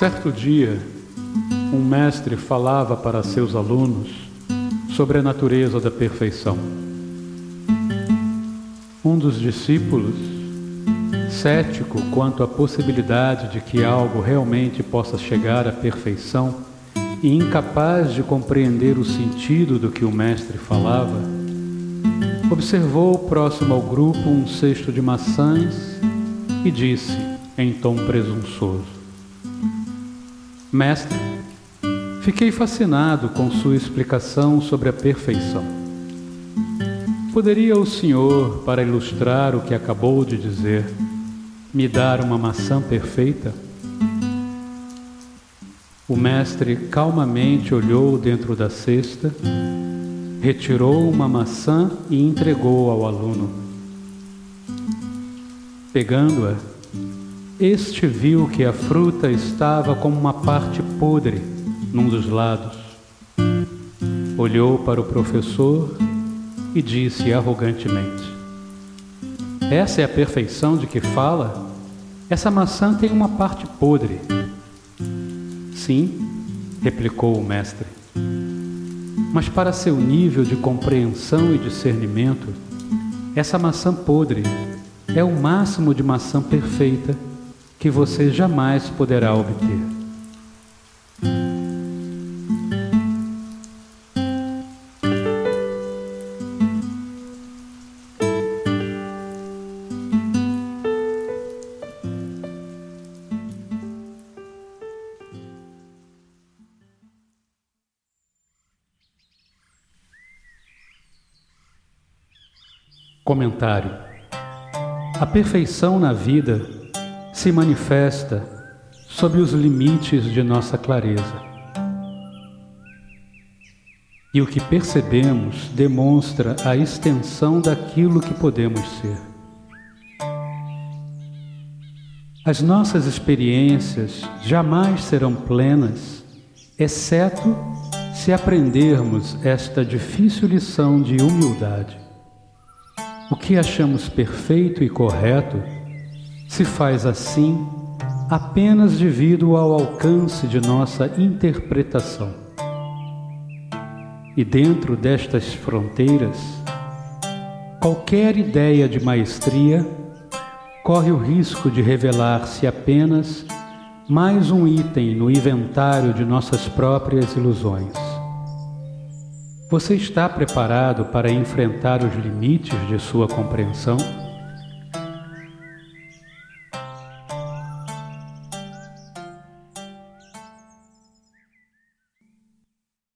Certo dia, um mestre falava para seus alunos sobre a natureza da perfeição. Um dos discípulos, cético quanto à possibilidade de que algo realmente possa chegar à perfeição e incapaz de compreender o sentido do que o mestre falava, observou próximo ao grupo um cesto de maçãs e disse em tom presunçoso: Mestre, fiquei fascinado com sua explicação sobre a perfeição. Poderia o senhor, para ilustrar o que acabou de dizer, me dar uma maçã perfeita? O mestre calmamente olhou dentro da cesta, retirou uma maçã e entregou ao aluno. Pegando-a, este viu que a fruta estava com uma parte podre num dos lados. Olhou para o professor e disse arrogantemente: Essa é a perfeição de que fala? Essa maçã tem uma parte podre. Sim, replicou o mestre. Mas para seu nível de compreensão e discernimento, essa maçã podre é o máximo de maçã perfeita que você jamais poderá obter. Comentário: A perfeição na vida se manifesta sob os limites de nossa clareza. E o que percebemos demonstra a extensão daquilo que podemos ser. As nossas experiências jamais serão plenas, exceto se aprendermos esta difícil lição de humildade. O que achamos perfeito e correto se faz assim apenas devido ao alcance de nossa interpretação. E dentro destas fronteiras, qualquer ideia de maestria corre o risco de revelar-se apenas mais um item no inventário de nossas próprias ilusões. Você está preparado para enfrentar os limites de sua compreensão?